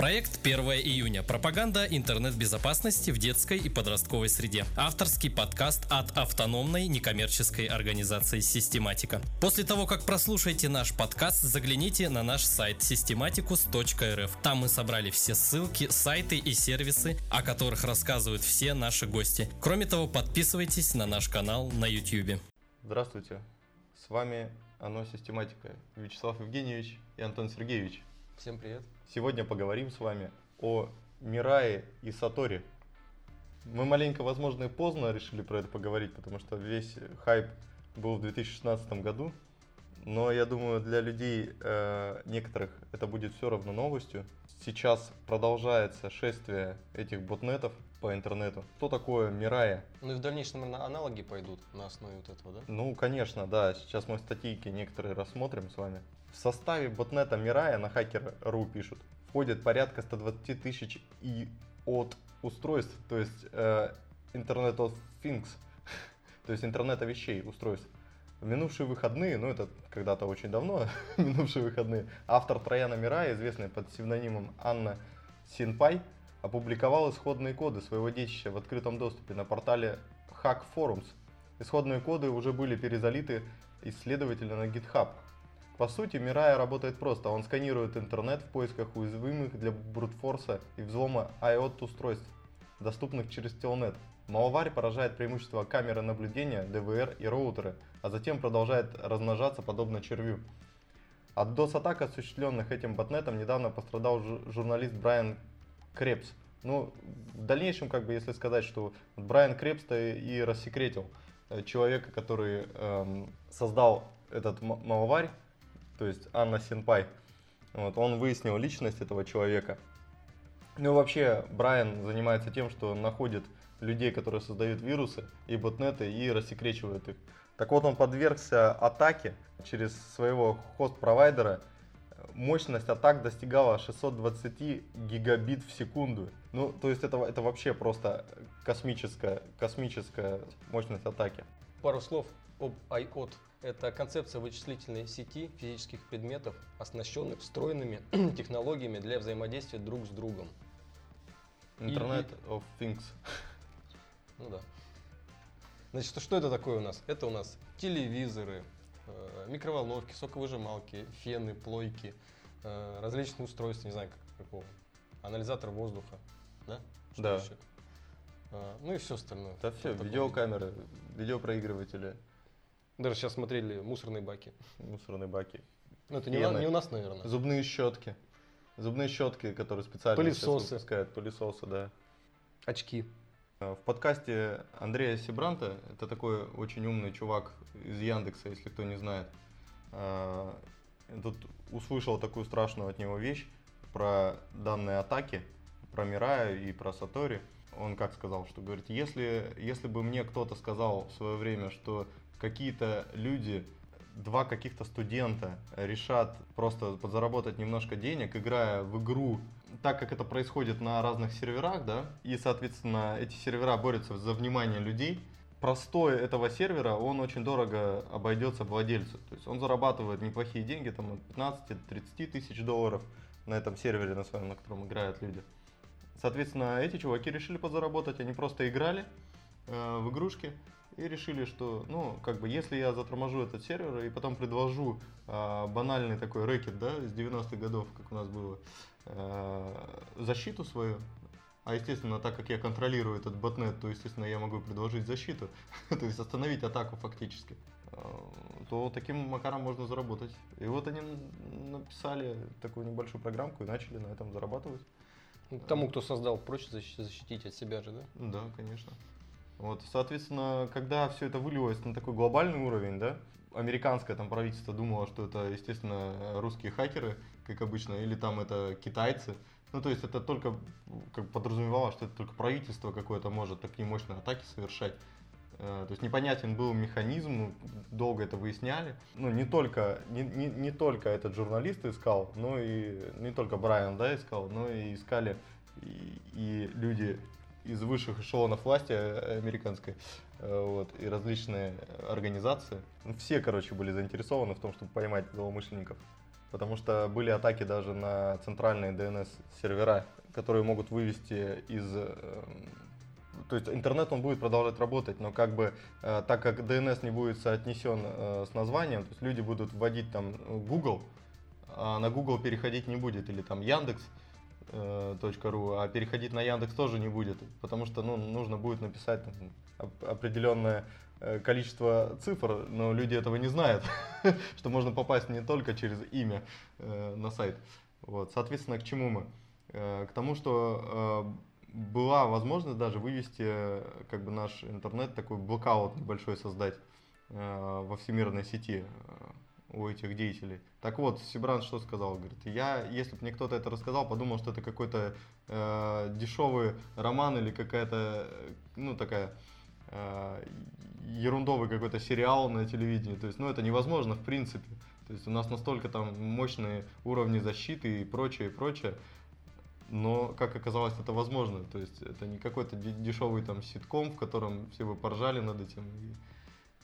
Проект 1 июня. Пропаганда интернет-безопасности в детской и подростковой среде. Авторский подкаст от автономной некоммерческой организации «Систематика». После того, как прослушаете наш подкаст, загляните на наш сайт systematicus.rf. Там мы собрали все ссылки, сайты и сервисы, о которых рассказывают все наши гости. Кроме того, подписывайтесь на наш канал на YouTube. Здравствуйте, с вами Оно Систематика, Вячеслав Евгеньевич и Антон Сергеевич. Всем привет. Сегодня поговорим с вами о Мирае и Сатори. Мы маленько, возможно, и поздно решили про это поговорить, потому что весь хайп был в 2016 году. Но я думаю, для людей э, некоторых это будет все равно новостью. Сейчас продолжается шествие этих ботнетов по интернету. Что такое Мирая? Ну и в дальнейшем, наверное, аналоги пойдут на основе вот этого, да? Ну, конечно, да. Сейчас мы статейки некоторые рассмотрим с вами. В составе ботнета Мирая на хакер.ру пишут, входит порядка 120 тысяч и от устройств, то есть э, Internet of Things, то есть интернета вещей устройств. В минувшие выходные, ну это когда-то очень давно, минувшие выходные, автор Трояна Мирая, известный под псевдонимом Анна Синпай, опубликовал исходные коды своего детища в открытом доступе на портале Hack Forums. Исходные коды уже были перезалиты исследователя на GitHub. По сути, Мирая работает просто. Он сканирует интернет в поисках уязвимых для брутфорса и взлома IOT устройств, доступных через Telnet. Малварь поражает преимущество камеры наблюдения, DVR и роутеры, а затем продолжает размножаться подобно червю. От DOS-атак, осуществленных этим ботнетом, недавно пострадал журналист Брайан Крепс. Ну, в дальнейшем, как бы, если сказать, что Брайан Крепс-то и рассекретил э, человека, который эм, создал этот малварь, то есть Анна Синпай. Вот, он выяснил личность этого человека. Ну, вообще, Брайан занимается тем, что находит людей, которые создают вирусы и ботнеты, и рассекречивает их. Так вот, он подвергся атаке через своего хост-провайдера. Мощность атак достигала 620 гигабит в секунду. Ну, то есть это, это вообще просто космическая, космическая мощность атаки. Пару слов об IOT. Это концепция вычислительной сети физических предметов, оснащенных встроенными технологиями для взаимодействия друг с другом. Internet и, of Things. Ну да. Значит, что это такое у нас? Это у нас телевизоры, микроволновки, соковыжималки, фены, плойки, э, различные устройства, не знаю, как, какого. Анализатор воздуха, да? Что да. Еще? А, ну и все остальное. Да все, видеокамеры, видеопроигрыватели. Даже сейчас смотрели мусорные баки. Мусорные баки. Ну это не, не у нас, наверное. Зубные щетки. Зубные щетки, которые специально пылесосы. выпускают. Пылесосы, да. Очки. В подкасте Андрея Сибранта, это такой очень умный чувак из Яндекса, если кто не знает, а, тут услышал такую страшную от него вещь про данные атаки, про Мирая и про Сатори. Он как сказал, что говорит, если, если бы мне кто-то сказал в свое время, что какие-то люди два каких-то студента решат просто подзаработать немножко денег, играя в игру так, как это происходит на разных серверах, да, и, соответственно, эти сервера борются за внимание людей, простой этого сервера, он очень дорого обойдется владельцу. То есть он зарабатывает неплохие деньги, там от 15-30 тысяч долларов на этом сервере, на своем, на котором играют люди. Соответственно, эти чуваки решили подзаработать, они просто играли э, в игрушки, и решили, что, ну, как бы, если я заторможу этот сервер и потом предложу э, банальный такой рэкет, да, из 90-х годов, как у нас было, э, защиту свою, а естественно, так как я контролирую этот ботнет, то, естественно, я могу предложить защиту, то есть остановить атаку фактически, э, то таким макаром можно заработать. И вот они написали такую небольшую программку и начали на этом зарабатывать. Тому, кто создал, проще защитить от себя же, да? Да, конечно. Вот, соответственно, когда все это вылилось на такой глобальный уровень, да, американское там правительство думало, что это, естественно, русские хакеры, как обычно, или там это китайцы. Ну, то есть это только как подразумевало, что это только правительство какое-то может такие мощные атаки совершать. Э, то есть непонятен был механизм, долго это выясняли. Ну, не только, не, не, не только этот журналист искал, но и не только Брайан да, искал, но и искали и, и люди из высших эшелонов власти э, американской э, вот, и различные организации. Ну, все, короче, были заинтересованы в том, чтобы поймать злоумышленников. потому что были атаки даже на центральные DNS-сервера, которые могут вывести из... э, То есть интернет он будет продолжать работать, но как бы так как DNS не будет соотнесен с названием, то есть люди будут вводить там Google, а на Google переходить не будет, или там Яндекс, .ру, а переходить на Яндекс тоже не будет, потому что ну, нужно будет написать там, оп- определенное э, количество цифр, но люди этого не знают, что можно попасть не только через имя э, на сайт. Вот, соответственно, к чему мы? Э, К тому, что была возможность даже вывести как бы наш интернет такой блокаут небольшой создать во всемирной сети у этих деятелей. Так вот, Сибран что сказал? Говорит, я, если бы мне кто-то это рассказал, подумал, что это какой-то э, дешевый роман или какая-то, э, ну, такая э, ерундовый какой-то сериал на телевидении. То есть, ну, это невозможно в принципе. То есть у нас настолько там мощные уровни защиты и прочее, и прочее. Но, как оказалось, это возможно. То есть это не какой-то де- дешевый там ситком, в котором все бы поржали над этим. И-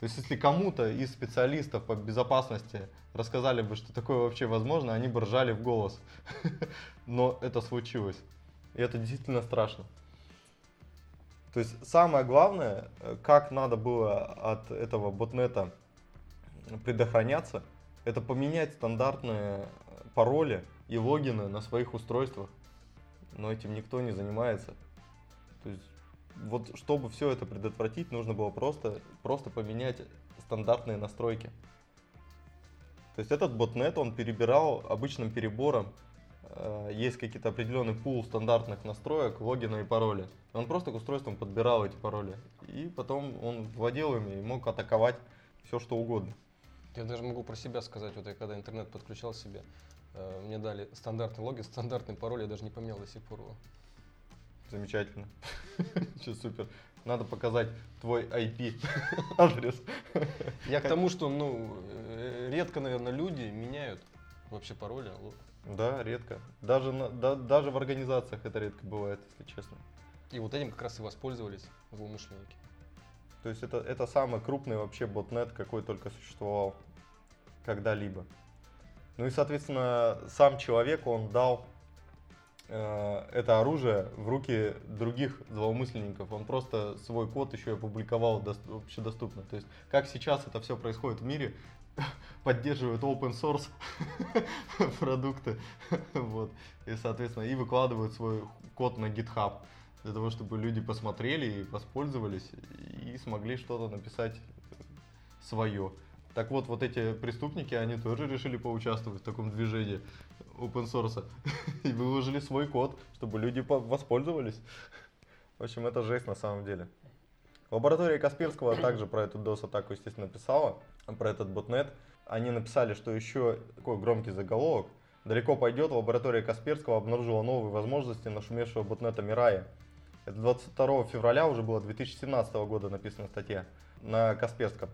То есть если кому-то из специалистов по безопасности рассказали бы, что такое вообще возможно, они бы ржали в голос. Но это случилось. И это действительно страшно. То есть самое главное, э, как надо было от этого ботнета предохраняться, это поменять стандартные э, пароли и логины на своих устройствах. Но этим никто не занимается. То есть вот чтобы все это предотвратить, нужно было просто, просто поменять стандартные настройки. То есть этот ботнет, он перебирал обычным перебором. Э, Есть какие-то определенный пул стандартных настроек, логина и пароля. Он просто к устройствам подбирал эти пароли. И потом он вводил ими и мог атаковать все, что угодно. Я даже могу про себя сказать, вот я когда интернет подключал себе, э, мне дали стандартный логин, стандартный пароль, я даже не поменял до сих пор его. Замечательно. Все супер. Надо показать твой IP адрес. Я к тому, что, ну, э, редко, наверное, люди меняют вообще пароли. Да, редко. Даже, на- да- даже в организациях это редко бывает, если честно. И вот этим как раз и воспользовались злоумышленники. То есть это, это самый крупный вообще ботнет, какой только существовал когда-либо. Ну и, соответственно, сам человек, он дал это оружие в руки других злоумышленников. Он просто свой код еще и опубликовал дос- общедоступно. То есть, как сейчас это все происходит в мире, поддерживают open source продукты, вот, и, соответственно, и выкладывают свой код на GitHub для того, чтобы люди посмотрели и воспользовались и смогли что-то написать свое. Так вот, вот эти преступники, они тоже решили поучаствовать в таком движении open source и выложили свой код, чтобы люди по- воспользовались. В общем, это жесть на самом деле. Лаборатория Касперского также про эту DOS-атаку, естественно, писала, про этот ботнет. Они написали, что еще такой громкий заголовок. Далеко пойдет, лаборатория Касперского обнаружила новые возможности нашумевшего ботнета Мирая. Это 22 февраля уже было 2017 года написана статья на Касперском.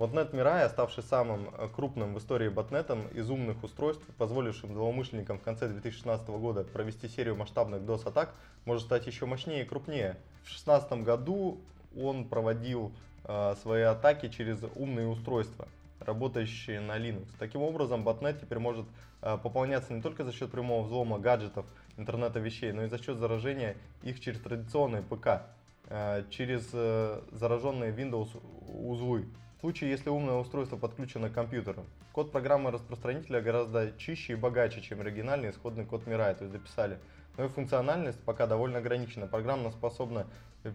Ботнет Мирая, ставший самым э, крупным в истории ботнетом из умных устройств, позволившим злоумышленникам в конце 2016 года провести серию масштабных DOS-атак, может стать еще мощнее и крупнее. В 2016 году он проводил э, свои атаки через умные устройства, работающие на Linux. Таким образом, ботнет теперь может э, пополняться не только за счет прямого взлома гаджетов интернета вещей, но и за счет заражения их через традиционные ПК, э, через э, зараженные Windows узлы. В случае, если умное устройство подключено к компьютеру, код программы распространителя гораздо чище и богаче, чем оригинальный исходный код Mirai, то есть дописали. Но и функциональность пока довольно ограничена. Программа способна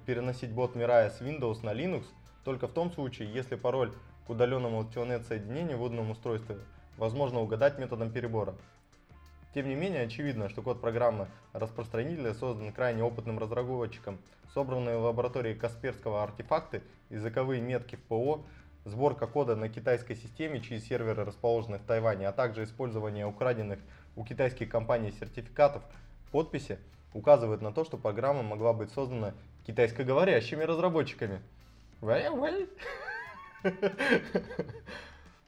переносить бот Mirai с Windows на Linux только в том случае, если пароль к удаленному Telnet-соединению в удобном устройстве возможно угадать методом перебора. Тем не менее, очевидно, что код программы распространителя создан крайне опытным разработчиком. Собранные в лаборатории Касперского артефакты, языковые метки в ПО, сборка кода на китайской системе, чьи серверы расположены в Тайване, а также использование украденных у китайских компаний сертификатов, подписи, указывают на то, что программа могла быть создана китайскоговорящими разработчиками.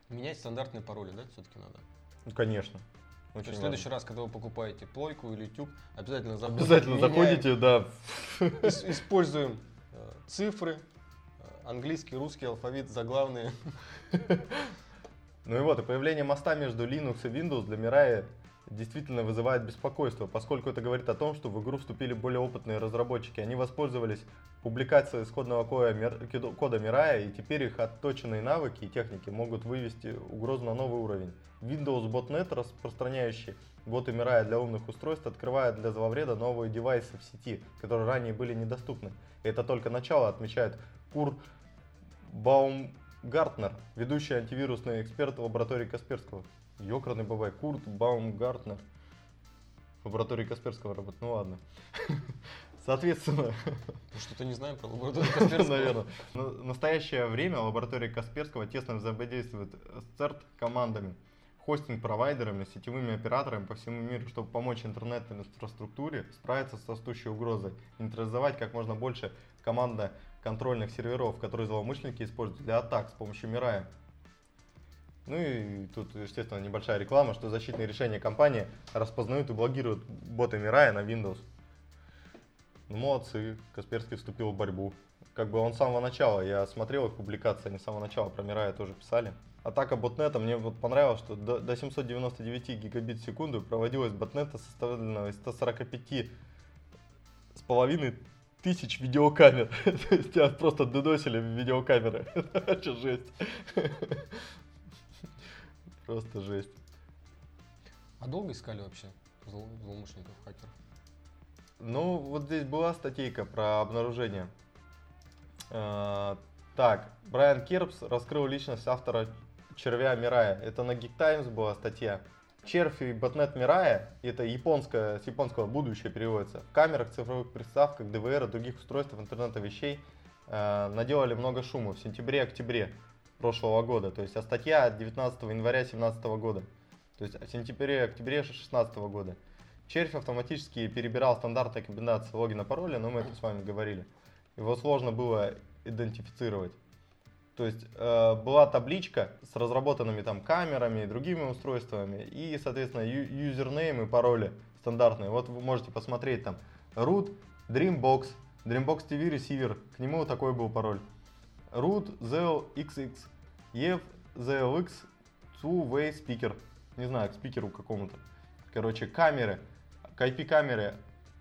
Менять стандартные пароли, да, все-таки надо? Ну, конечно. То Очень есть в следующий раз, когда вы покупаете плойку или тюб, обязательно заходите, Обязательно заходите, да. ис- используем э, цифры, английский, русский алфавит, заглавные. Ну и вот, и появление моста между Linux и Windows для Mirai действительно вызывает беспокойство, поскольку это говорит о том, что в игру вступили более опытные разработчики. Они воспользовались публикацией исходного кода, кода Mirai, и теперь их отточенные навыки и техники могут вывести угрозу на новый уровень. Windows Botnet, распространяющий боты Mirai для умных устройств, открывает для зловреда новые девайсы в сети, которые ранее были недоступны. И это только начало, отмечает Кур Баумгартнер, ведущий антивирусный эксперт лаборатории Касперского. Ёкарный бабай, Курт Баумгартнер. Лаборатории Касперского работает. Ну ладно. Соответственно... Мы что-то не знаем про лабораторию Касперского. Наверное. В настоящее время лаборатория Касперского тесно взаимодействует с CERT командами, хостинг-провайдерами, сетевыми операторами по всему миру, чтобы помочь интернет-инфраструктуре справиться с растущей угрозой, нейтрализовать как можно больше командно-контрольных серверов, которые злоумышленники используют для атак с помощью Мирая. Ну и тут, естественно, небольшая реклама, что защитные решения компании распознают и блокируют боты Mirai на Windows. Ну, молодцы, Касперский вступил в борьбу. Как бы он с самого начала, я смотрел их публикации, они с самого начала про Mirai тоже писали. Атака ботнета, мне вот понравилось, что до, до 799 гигабит в секунду проводилась ботнета, составленного из 145 с половиной тысяч видеокамер. То есть тебя просто додосили видеокамеры. Это жесть. Просто жесть. А долго искали вообще зло, злоумышленников, хакеров? Ну, вот здесь была статейка про обнаружение. А, так, Брайан Керпс раскрыл личность автора червя Мирая. Это на Geek Times была статья. Червь и ботнет Мирая, это японское, с японского будущее переводится, в камерах, цифровых приставках, ДВР и других устройствах интернета вещей э, наделали много шума в сентябре-октябре прошлого года. То есть, а статья 19 января 2017 года. То есть, в сентябре-октябре 2016 года. Червь автоматически перебирал стандартные комбинации логина пароля, но мы это с вами говорили. Его сложно было идентифицировать. То есть э, была табличка с разработанными там камерами и другими устройствами и, соответственно, юзернейм и пароли стандартные. Вот вы можете посмотреть там root, Dreambox, Dreambox TV receiver, к нему такой был пароль root ZLXX, EF ZLX two-way speaker. Не знаю, к спикеру какому-то. Короче, камеры, к IP камеры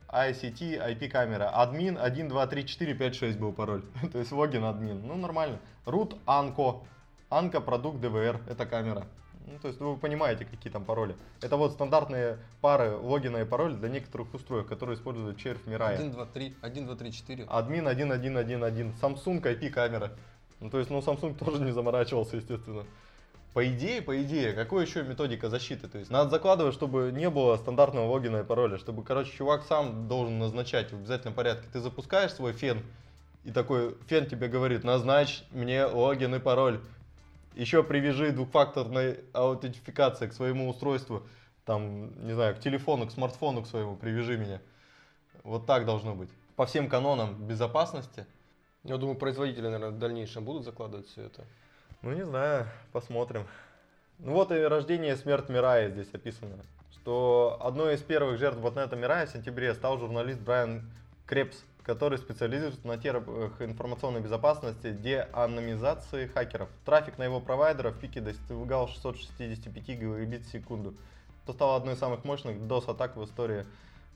ICT, IP камера, админ 1, 2, 3, 4, 5, 6 был пароль. То есть логин админ. Ну, нормально. Root Anko. Anko продукт DVR, это камера. Ну, то есть вы понимаете, какие там пароли. Это вот стандартные пары логина и пароль для некоторых устройств, которые используют червь Mirai. 1, 2, 3, 1, 2, 3, 4. Админ 1, 1, 1, 1. Samsung IP камера. Ну, то есть, ну, Samsung тоже не заморачивался, естественно. По идее, по идее, какой еще методика защиты? То есть надо закладывать, чтобы не было стандартного логина и пароля, чтобы, короче, чувак сам должен назначать в обязательном порядке. Ты запускаешь свой фен, и такой фен тебе говорит, назначь мне логин и пароль еще привяжи двухфакторной аутентификации к своему устройству, там, не знаю, к телефону, к смартфону к своему, привяжи меня. Вот так должно быть. По всем канонам безопасности. Я думаю, производители, наверное, в дальнейшем будут закладывать все это. Ну, не знаю, посмотрим. Ну вот и рождение и смерть Мирая здесь описано. Что одной из первых жертв ботнета Мирая в сентябре стал журналист Брайан Крепс, который специализируется на терминах информационной безопасности, деанонимизации хакеров. Трафик на его провайдеров в пике достигал 665 гигабит в секунду. Это стало одной из самых мощных DOS-атак в истории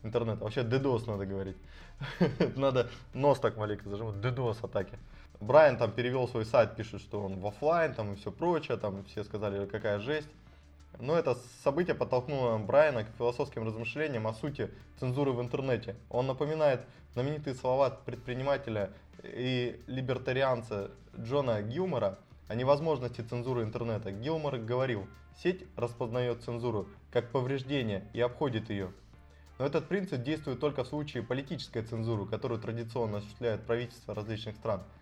интернета. Вообще DDoS надо говорить. Надо нос так маленько зажимать. DDoS атаки. Брайан там перевел свой сайт, пишет, что он в офлайн, там и все прочее, там все сказали, какая жесть. Но это событие подтолкнуло Брайана к философским размышлениям о сути цензуры в интернете. Он напоминает знаменитые слова предпринимателя и либертарианца Джона Гилмора о невозможности цензуры интернета. Гилмор говорил, сеть распознает цензуру как повреждение и обходит ее. Но этот принцип действует только в случае политической цензуры, которую традиционно осуществляет правительство различных стран –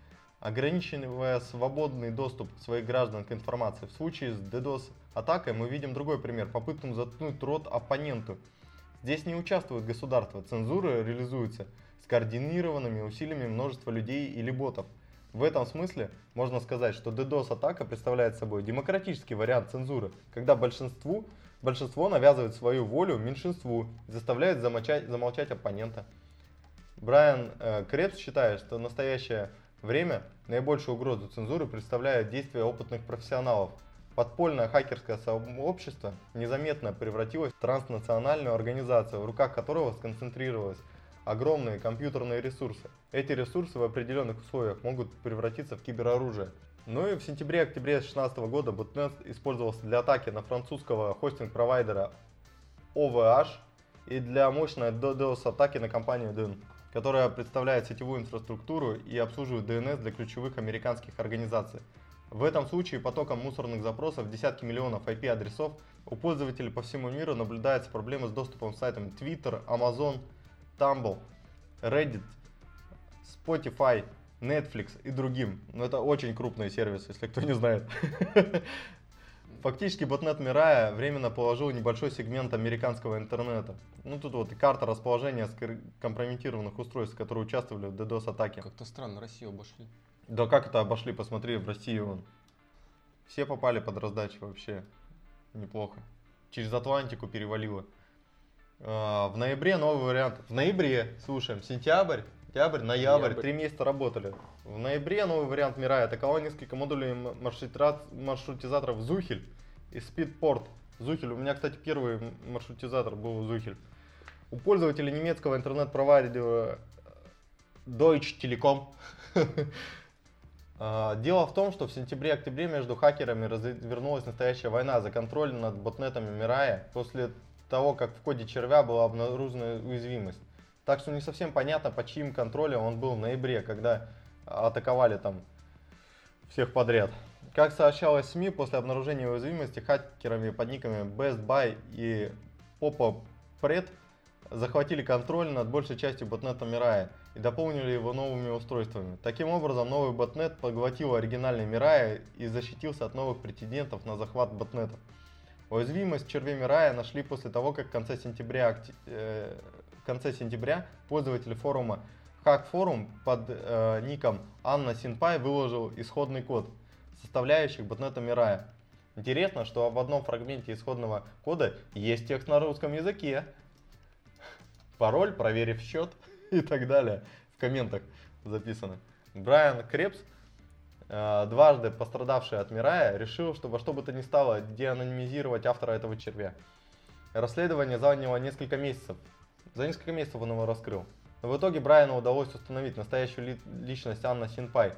ограничивая свободный доступ своих граждан к информации. В случае с DDoS-атакой мы видим другой пример, попытку заткнуть рот оппоненту. Здесь не участвует государство, цензура реализуется скоординированными усилиями множества людей или ботов. В этом смысле можно сказать, что DDoS-атака представляет собой демократический вариант цензуры, когда большинству, большинство навязывает свою волю меньшинству и заставляет замолчать, замолчать оппонента. Брайан э, Крепс считает, что настоящая время наибольшую угрозу цензуры представляет действия опытных профессионалов, подпольное хакерское сообщество незаметно превратилось в транснациональную организацию, в руках которого сконцентрировалось огромные компьютерные ресурсы. Эти ресурсы в определенных условиях могут превратиться в кибероружие. Ну и в сентябре-октябре 2016 года Botnet использовался для атаки на французского хостинг-провайдера OVH и для мощной DDoS-атаки на компанию DN, которая представляет сетевую инфраструктуру и обслуживает DNS для ключевых американских организаций. В этом случае потоком мусорных запросов десятки миллионов IP-адресов у пользователей по всему миру наблюдается проблема с доступом к сайтам Twitter, Amazon, Tumble, Reddit, Spotify, Netflix и другим. Но это очень крупные сервисы, если кто не знает. Фактически ботнет Мирая временно положил небольшой сегмент американского интернета. Ну тут вот карта расположения компрометированных устройств, которые участвовали в DDoS-атаке. Как-то странно, Россию обошли. Да как это обошли, посмотри, в России вон. Все попали под раздачу вообще. Неплохо. Через Атлантику перевалило. А, в ноябре новый вариант. В ноябре, слушаем, сентябрь, октябрь, ноябрь, ноябрь. три месяца работали. В ноябре новый вариант Мира атаковал несколько модулей маршрутизаторов Зухель и Speedport. Зухель, у меня, кстати, первый маршрутизатор был Зухель. У пользователей немецкого интернет-провайдера Deutsche Telekom а, Дело в том, что в сентябре-октябре между хакерами развернулась настоящая война за контроль над ботнетами Мирая после того, как в коде червя была обнаружена уязвимость. Так что не совсем понятно, по чьим контролем он был в ноябре, когда атаковали там всех подряд. Как сообщалось в СМИ, после обнаружения уязвимости хакерами под никами Best Buy и Popa Pred захватили контроль над большей частью ботнета Mirai и дополнили его новыми устройствами. Таким образом, новый ботнет поглотил оригинальный Mirai и защитился от новых претендентов на захват ботнетов. Уязвимость червей Mirai нашли после того, как в конце сентября э, конце сентября пользователь форума Hack Forum под э, ником Анна Синпай выложил исходный код, составляющий ботнета Мирая. Интересно, что в одном фрагменте исходного кода есть текст на русском языке. Пароль, проверив счет и так далее. В комментах записано. Брайан Крепс, э, дважды пострадавший от Мирая, решил, что во что бы то ни стало деанонимизировать автора этого червя. Расследование заняло несколько месяцев, за несколько месяцев он его раскрыл. Но в итоге Брайану удалось установить настоящую ли, личность Анна Синпай,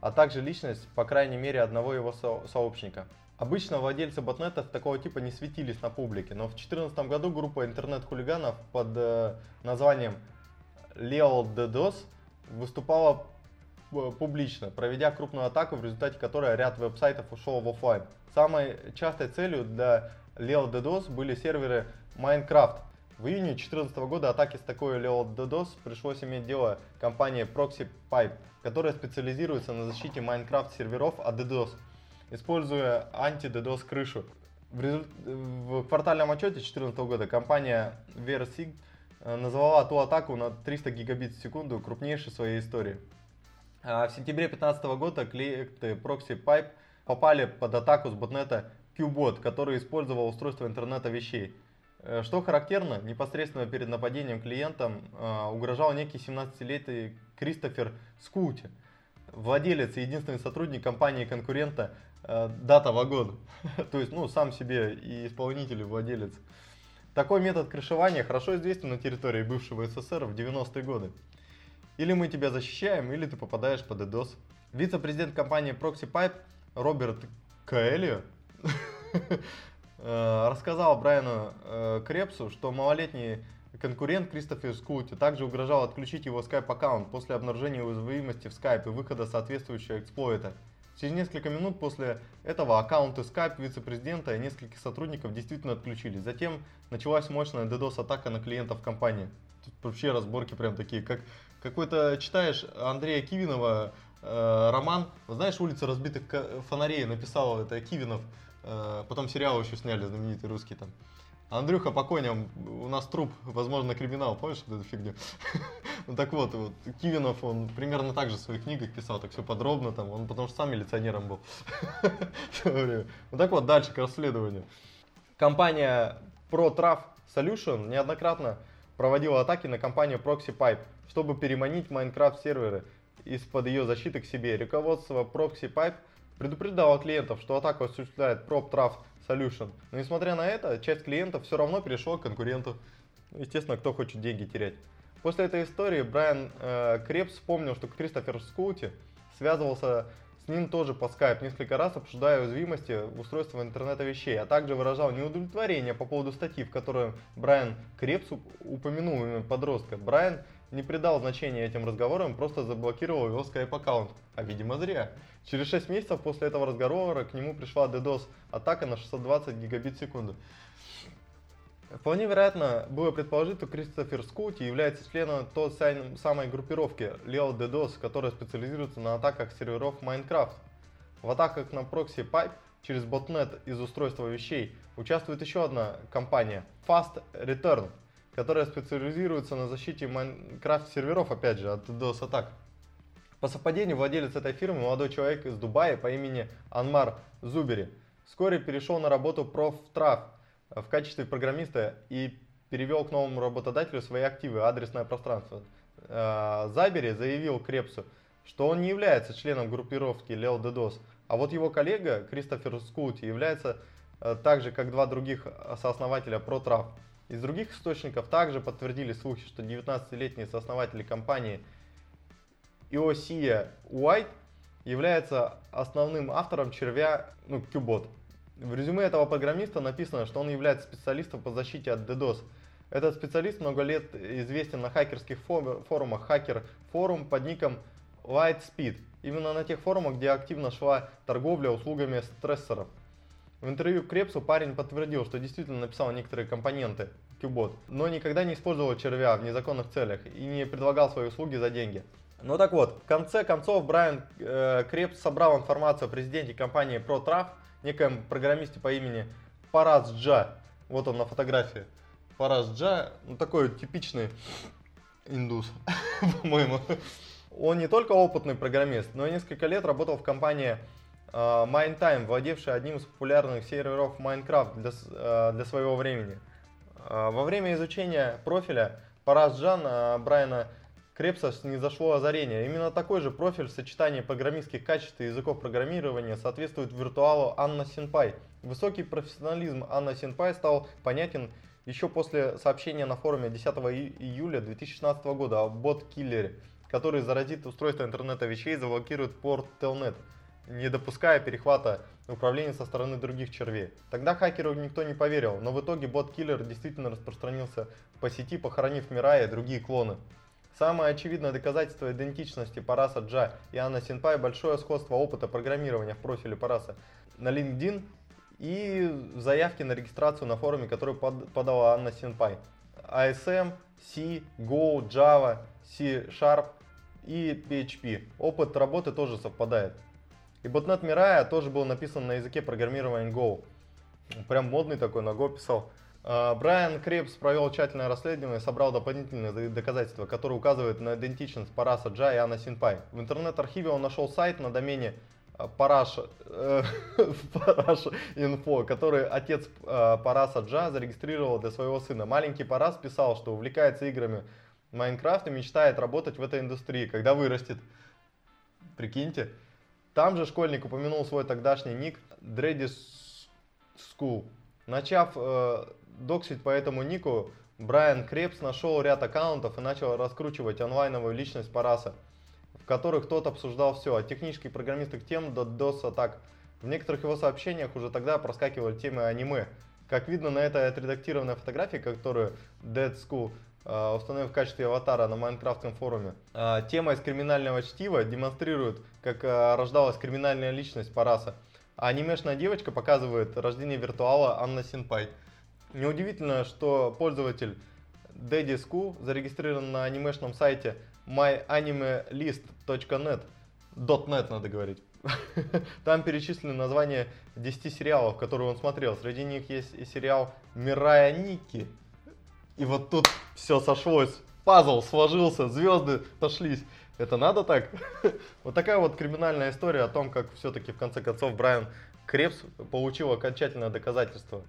а также личность, по крайней мере, одного его со сообщника. Обычно владельцы ботнетов такого типа не светились на публике, но в 2014 году группа интернет-хулиганов под э, названием Leo DDoS выступала э, публично, проведя крупную атаку, в результате которой ряд веб-сайтов ушел в офлайн. Самой частой целью для Leo DDoS были серверы Minecraft, в июне 2014 года атаки с такой Leo DDoS пришлось иметь дело компании Proxy Pipe, которая специализируется на защите Minecraft серверов от DDoS, используя анти-DDoS крышу. В, результ... в квартальном отчете 2014 года компания VerSig э, назвала ту атаку на 300 гигабит в секунду крупнейшей в своей истории. А в сентябре 2015 года клиенты Proxy Pipe попали под атаку с ботнета QBot, который использовал устройство интернета вещей. Э, что характерно, непосредственно перед нападением клиентам э, угрожал некий 17-летний Кристофер Скути, владелец и единственный сотрудник компании-конкурента э, Data Wagon. То есть, ну, сам себе и исполнитель, и владелец. Такой метод крышевания хорошо известен на территории бывшего СССР в 90-е годы. Или мы тебя защищаем, или ты попадаешь под DDoS. Вице-президент компании Proxy Pipe Роберт Каэлио Э, рассказал Брайану э, Крепсу, что малолетний конкурент Кристофер Скути также угрожал отключить его Skype-аккаунт после обнаружения уязвимости в Skype и выхода соответствующего эксплойта. Через несколько минут после этого аккаунты Skype вице-президента и нескольких сотрудников действительно отключились. Затем началась мощная DDoS-атака на клиентов компании. Тут вообще разборки прям такие, как какой-то читаешь Андрея Кивинова э, роман, знаешь, улица разбитых фонарей написал это Кивинов, Э, потом сериал еще сняли, знаменитый русский там. Андрюха Покойня, у нас труп, возможно, криминал, помнишь эту фигню? ну так вот, вот, Кивинов, он примерно так же в своих книгах писал, так все подробно там, он потому что сам милиционером был. ну так вот, дальше к расследованию. Компания ProTraf Solution неоднократно проводила атаки на компанию Proxy Pipe, чтобы переманить Minecraft серверы из-под ее защиты к себе. Руководство Proxy Pipe предупреждала клиентов, что атаку осуществляет PropTraft Solution. Но несмотря на это, часть клиентов все равно перешла к конкуренту. Естественно, кто хочет деньги терять. После этой истории Брайан э, Крепс вспомнил, что Кристофер Скути связывался с ним тоже по скайп несколько раз, обсуждая уязвимости устройства интернета вещей, а также выражал неудовлетворение по поводу статьи, в которой Брайан Крепс упомянул именно подростка. Брайан не придал значения этим разговорам, просто заблокировал его скайп аккаунт. А видимо зря. Через 6 месяцев после этого разговора к нему пришла DDoS атака на 620 гигабит в секунду. Вполне вероятно было предположить, что Кристофер Скути является членом той самой группировки Leo DDoS, которая специализируется на атаках серверов Minecraft. В атаках на прокси Pipe через ботнет из устройства вещей участвует еще одна компания Fast Return, которая специализируется на защите Minecraft серверов, опять же, от DDoS атак. По совпадению, владелец этой фирмы, молодой человек из Дубая по имени Анмар Зубери, вскоре перешел на работу ProfTraf – в качестве программиста и перевел к новому работодателю свои активы, адресное пространство. Э, Забери заявил Крепсу, что он не является членом группировки Leo DDoS, а вот его коллега Кристофер Скути является э, так же, как два других сооснователя ProTraf. Из других источников также подтвердили слухи, что 19-летний сооснователь компании Иосия Уайт является основным автором червя ну, Qbot. В резюме этого программиста написано, что он является специалистом по защите от DDoS. Этот специалист много лет известен на хакерских форумах Hacker Forum под ником Lightspeed. Именно на тех форумах, где активно шла торговля услугами стрессоров. В интервью Крепсу парень подтвердил, что действительно написал некоторые компоненты Qbot, но никогда не использовал червя в незаконных целях и не предлагал свои услуги за деньги. Ну так вот, в конце концов Брайан э, Крепс собрал информацию о президенте компании ProTraf некоем программисте по имени Параз Джа. Вот он на фотографии. Параз Джа, ну такой типичный индус, по-моему. Он не только опытный программист, но и несколько лет работал в компании uh, MindTime, владевшей одним из популярных серверов Minecraft для, uh, для своего времени. Uh, во время изучения профиля Параз Джан Брайана Крепса не зашло озарение. Именно такой же профиль в сочетании программистских качеств и языков программирования соответствует виртуалу Анна Синпай. Высокий профессионализм Анна Синпай стал понятен еще после сообщения на форуме 10 июля 2016 года о бот-киллере, который заразит устройство интернета вещей и заблокирует порт Telnet, не допуская перехвата управления со стороны других червей. Тогда хакеру никто не поверил, но в итоге бот-киллер действительно распространился по сети, похоронив Мирая и другие клоны. Самое очевидное доказательство идентичности Параса Джа и Анна Синпай – большое сходство опыта программирования в профиле Параса на LinkedIn и заявки на регистрацию на форуме, которую подала Анна Синпай. ASM, C, Go, Java, C Sharp и PHP. Опыт работы тоже совпадает. И Botnet Mirai тоже был написан на языке программирования Go. Прям модный такой, на Go писал. А, Брайан Крепс провел тщательное расследование и собрал дополнительные доказательства, которые указывают на идентичность Параса Джа и Анна Синпай. В интернет-архиве он нашел сайт на домене Параш, э, Параш Инфо, который отец э, Параса Джа зарегистрировал для своего сына. Маленький Парас писал, что увлекается играми Майнкрафт и мечтает работать в этой индустрии, когда вырастет. Прикиньте. Там же школьник упомянул свой тогдашний ник Dreddy School. Начав э, доксить по этому нику, Брайан Крепс нашел ряд аккаунтов и начал раскручивать онлайновую личность Параса, в которых тот обсуждал все, от технических программистских тем до DOS-атак. В некоторых его сообщениях уже тогда проскакивали темы аниме. Как видно на этой отредактированной фотографии, которую Dead School э, установил в качестве аватара на Майнкрафтском форуме, э, тема из криминального чтива демонстрирует, как э, рождалась криминальная личность Параса. А анимешная девочка показывает рождение виртуала Анна Синпай. Неудивительно, что пользователь Daddy зарегистрирован на анимешном сайте myanimelist.net. .net надо говорить. Там перечислены названия 10 сериалов, которые он смотрел. Среди них есть и сериал Мирая Ники. И вот тут все сошлось. Пазл сложился, звезды сошлись. Это надо так? вот такая вот криминальная история о том, как все-таки в конце концов Брайан Крепс получил окончательное доказательство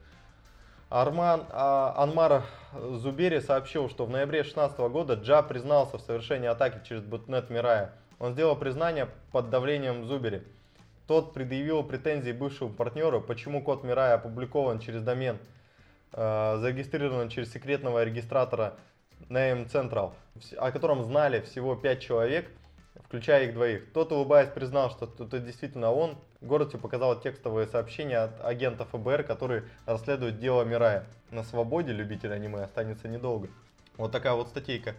Арман, а, Анмар Зубери сообщил, что в ноябре 2016 года Джа признался в совершении атаки через ботнет Мирая. Он сделал признание под давлением Зубери. Тот предъявил претензии бывшему партнеру, почему код Мирай опубликован через домен, э, зарегистрирован через секретного регистратора Name Central, о котором знали всего 5 человек, включая их двоих. Тот, улыбаясь, признал, что это действительно он. Городцу показал текстовые сообщения от агента ФБР, который расследует дело Мирая. На свободе любитель аниме останется недолго. Вот такая вот статейка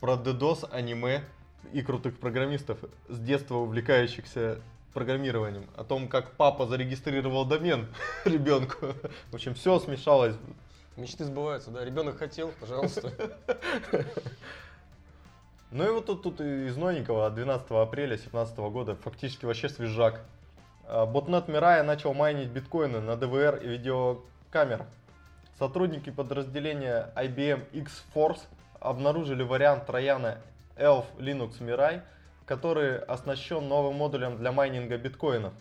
про DDoS, аниме и крутых программистов, с детства увлекающихся программированием. О том, как папа зарегистрировал домен ребенку. В общем, все смешалось. Мечты сбываются, да. Ребенок хотел, пожалуйста. Ну и вот тут, тут из новенького от 12 апреля 2017 года фактически вообще свежак. А, Ботнет Мирая начал майнить биткоины на ДВР и видеокамерах. Сотрудники подразделения IBM X-Force обнаружили вариант трояна Elf Linux Mirai, который оснащен новым модулем для майнинга биткоинов.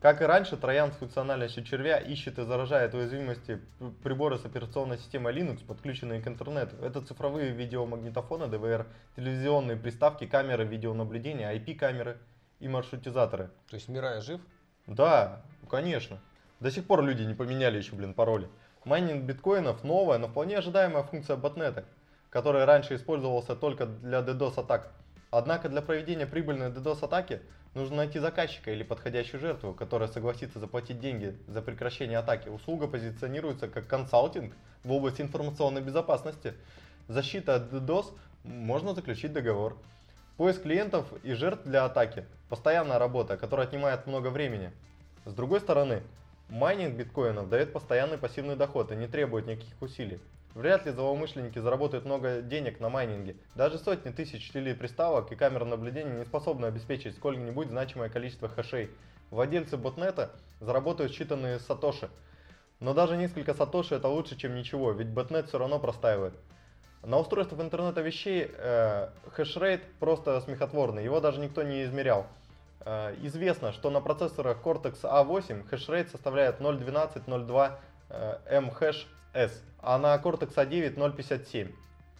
Как и раньше, троян с функциональностью червя ищет и заражает уязвимости приборы с операционной системой Linux, подключенные к интернету. Это цифровые видеомагнитофоны ДВР, телевизионные приставки, камеры видеонаблюдения, IP-камеры и маршрутизаторы. То есть Мирая жив? Да, конечно. До сих пор люди не поменяли еще, блин, пароли. Майнинг биткоинов новая, но вполне ожидаемая функция ботнета, которая раньше использовался только для DDoS атак. Однако для проведения прибыльной DDoS атаки нужно найти заказчика или подходящую жертву, которая согласится заплатить деньги за прекращение атаки. Услуга позиционируется как консалтинг в области информационной безопасности. Защита от DDoS можно заключить договор. Поиск клиентов и жертв для атаки – постоянная работа, которая отнимает много времени. С другой стороны, майнинг биткоинов дает постоянный пассивный доход и не требует никаких усилий. Вряд ли злоумышленники заработают много денег на майнинге. Даже сотни тысяч телеприставок и камер наблюдения не способны обеспечить сколь-нибудь значимое количество хэшей. Владельцы ботнета заработают считанные сатоши. Но даже несколько сатоши это лучше, чем ничего, ведь ботнет все равно простаивает. На устройствах интернета вещей э, хешрейт просто смехотворный, его даже никто не измерял. Э, известно, что на процессорах Cortex A8 хешрейт составляет 0.12, 0.2, Э, M-S, а на Cortex A9 057.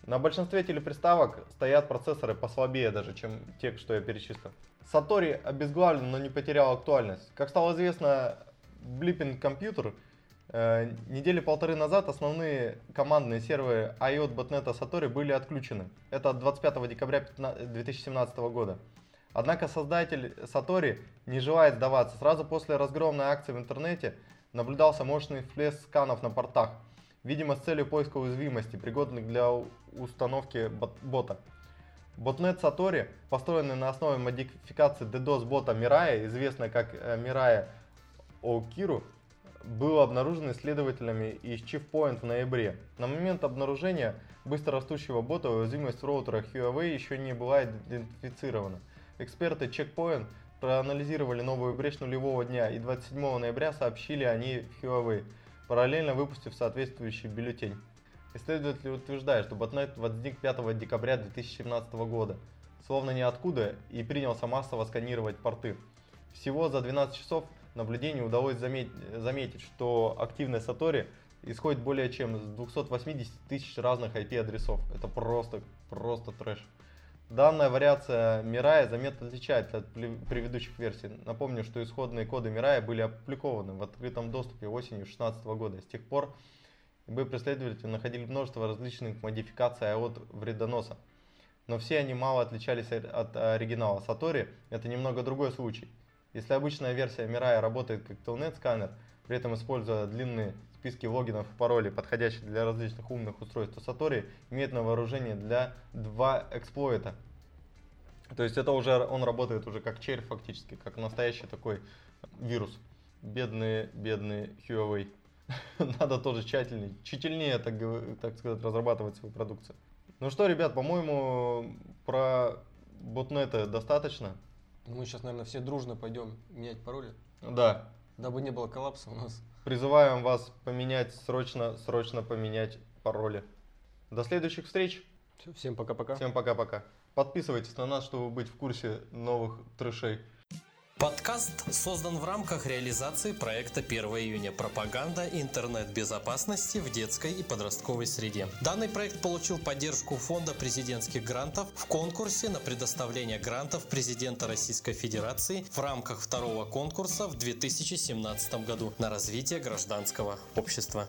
На большинстве телеприставок стоят процессоры послабее даже, чем те, что я перечислил. Сатори обезглавлен, но не потерял актуальность. Как стало известно, Blipping Компьютер э, недели полторы назад основные командные серверы IOT Botnet Satori были отключены. Это 25 декабря 2017 года. Однако создатель Сатори не желает сдаваться. Сразу после разгромной акции в интернете наблюдался мощный всплеск сканов на портах. Видимо, с целью поиска уязвимости, пригодных для установки бот- бота. Ботнет Сатори, построенный на основе модификации DDoS бота Мирая, известной как э, Мирая Окиру, был обнаружен исследователями из Chief Point в ноябре. На момент обнаружения быстрорастущего бота уязвимость в роутерах Huawei еще не была идентифицирована. Эксперты Checkpoint проанализировали новую брешь нулевого дня и 27 ноября сообщили о ней в Huawei, параллельно выпустив соответствующий бюллетень. Исследователи утверждают, что ботнет возник 5 декабря 2017 года, словно ниоткуда, и принялся массово сканировать порты. Всего за 12 часов наблюдений удалось заметь- заметить, что активность Сатори исходит более чем с 280 тысяч разных IP-адресов. Это просто, просто трэш. Данная вариация Мирая заметно отличается от предыдущих версий. Напомню, что исходные коды Мирая были опубликованы в открытом доступе осенью 2016 года. С тех пор ИБ-преследователи находили множество различных модификаций от вредоноса. Но все они мало отличались от- оригинала. Сатори это немного другой случай. Если обычная версия Мирая работает как Telnet сканер, при этом используя длинные списки логинов и паролей, подходящих для различных умных устройств, то Сатори имеет на вооружение для два эксплойта. То есть это уже он работает уже как червь фактически, как настоящий такой вирус. Бедные, бедные Huawei. Надо тоже тщательнее, тщательнее, так, так сказать, разрабатывать свою продукцию. Ну что, ребят, по-моему, про ботнеты достаточно. Мы сейчас, наверное, все дружно пойдем менять пароли, Да, дабы не было коллапса у нас. Призываем вас поменять, срочно, срочно поменять пароли. До следующих встреч. Всем пока-пока. Всем пока-пока. Подписывайтесь на нас, чтобы быть в курсе новых трэшей. Подкаст создан в рамках реализации проекта 1 июня «Пропаганда интернет-безопасности в детской и подростковой среде». Данный проект получил поддержку Фонда президентских грантов в конкурсе на предоставление грантов президента Российской Федерации в рамках второго конкурса в 2017 году на развитие гражданского общества.